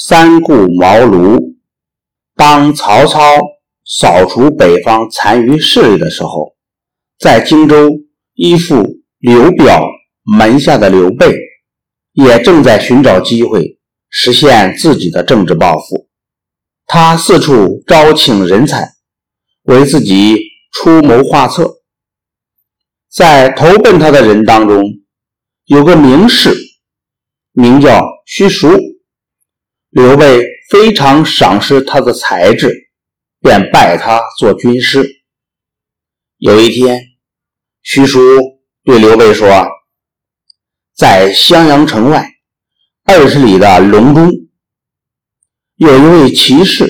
三顾茅庐。当曹操扫除北方残余势力的时候，在荆州依附刘表门下的刘备，也正在寻找机会实现自己的政治抱负。他四处招请人才，为自己出谋划策。在投奔他的人当中，有个名士，名叫徐庶。刘备非常赏识他的才智，便拜他做军师。有一天，徐叔对刘备说：“在襄阳城外二十里的隆中。”有一位骑士，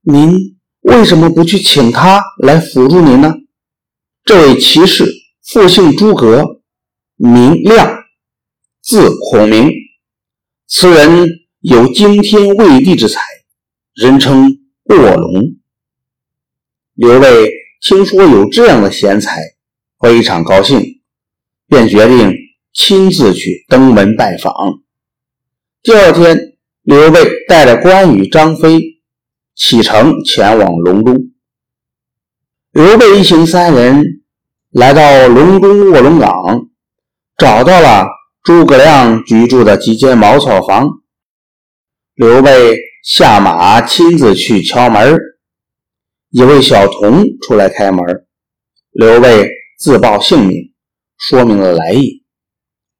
您为什么不去请他来辅助您呢？这位骑士复姓诸葛，名亮，字孔明。此人有惊天未地之才，人称卧龙。刘备听说有这样的贤才，非常高兴，便决定亲自去登门拜访。第二天。刘备带着关羽、张飞启程前往隆中。刘备一行三人来到隆中卧龙岗，找到了诸葛亮居住的几间茅草房。刘备下马亲自去敲门，一位小童出来开门。刘备自报姓名，说明了来意。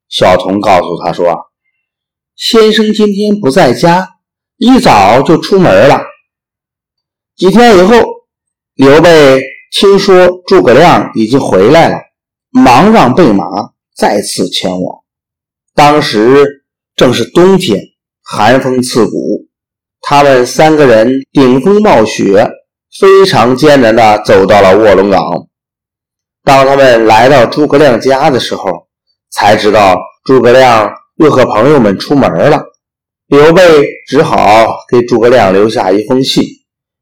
小童告诉他说。先生今天不在家，一早就出门了。几天以后，刘备听说诸葛亮已经回来了，忙让备马再次前往。当时正是冬天，寒风刺骨，他们三个人顶风冒雪，非常艰难地走到了卧龙岗。当他们来到诸葛亮家的时候，才知道诸葛亮。又和朋友们出门了，刘备只好给诸葛亮留下一封信，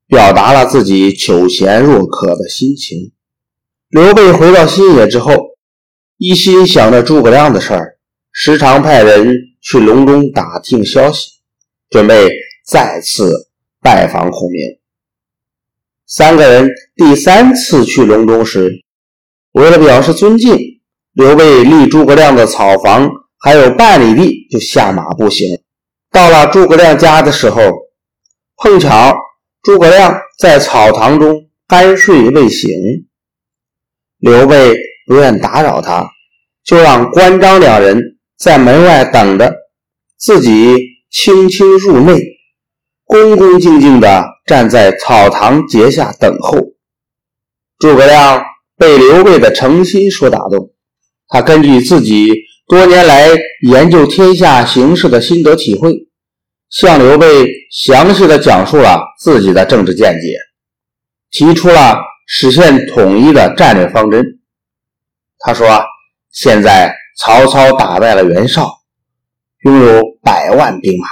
表达了自己求贤若渴的心情。刘备回到新野之后，一心想着诸葛亮的事儿，时常派人去隆中打听消息，准备再次拜访孔明。三个人第三次去隆中时，为了表示尊敬，刘备立诸葛亮的草房。还有半里地就下马步行，到了诸葛亮家的时候，碰巧诸葛亮在草堂中酣睡未醒，刘备不愿打扰他，就让关张两人在门外等着，自己轻轻入内，恭恭敬敬地站在草堂阶下等候。诸葛亮被刘备的诚心所打动，他根据自己。多年来研究天下形势的心得体会，向刘备详细的讲述了自己的政治见解，提出了实现统一的战略方针。他说：“现在曹操打败了袁绍，拥有百万兵马，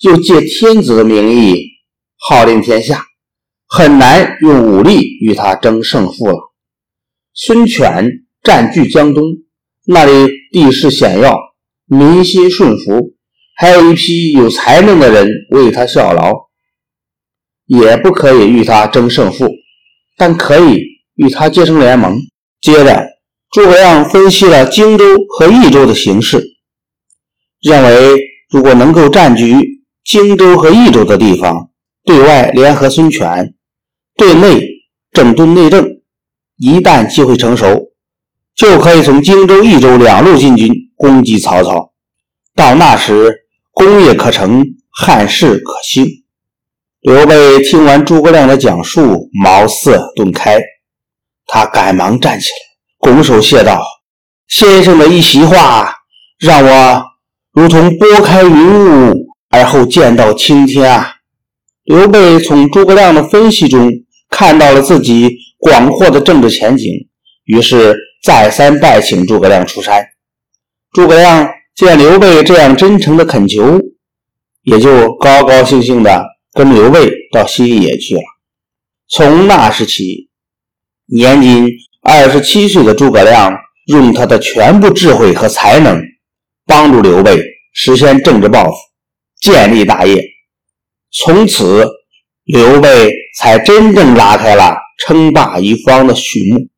又借天子的名义号令天下，很难用武力与他争胜负了。孙权占据江东。”那里地势险要，民心顺服，还有一批有才能的人为他效劳，也不可以与他争胜负，但可以与他结成联盟。接着，诸葛亮分析了荆州和益州的形势，认为如果能够占据荆州和益州的地方，对外联合孙权，对内整顿内政，一旦机会成熟。就可以从荆州、益州两路进军攻击曹操，到那时功业可成，汉室可兴。刘备听完诸葛亮的讲述，茅塞顿开，他赶忙站起来，拱手谢道：“先生的一席话，让我如同拨开云雾而后见到青天啊！”刘备从诸葛亮的分析中看到了自己广阔的政治前景，于是。再三拜请诸葛亮出山，诸葛亮见刘备这样真诚的恳求，也就高高兴兴的跟刘备到新野去了。从那时起，年仅二十七岁的诸葛亮用他的全部智慧和才能帮助刘备实现政治抱负建立大业。从此刘备才真正拉开了称霸一方的序幕。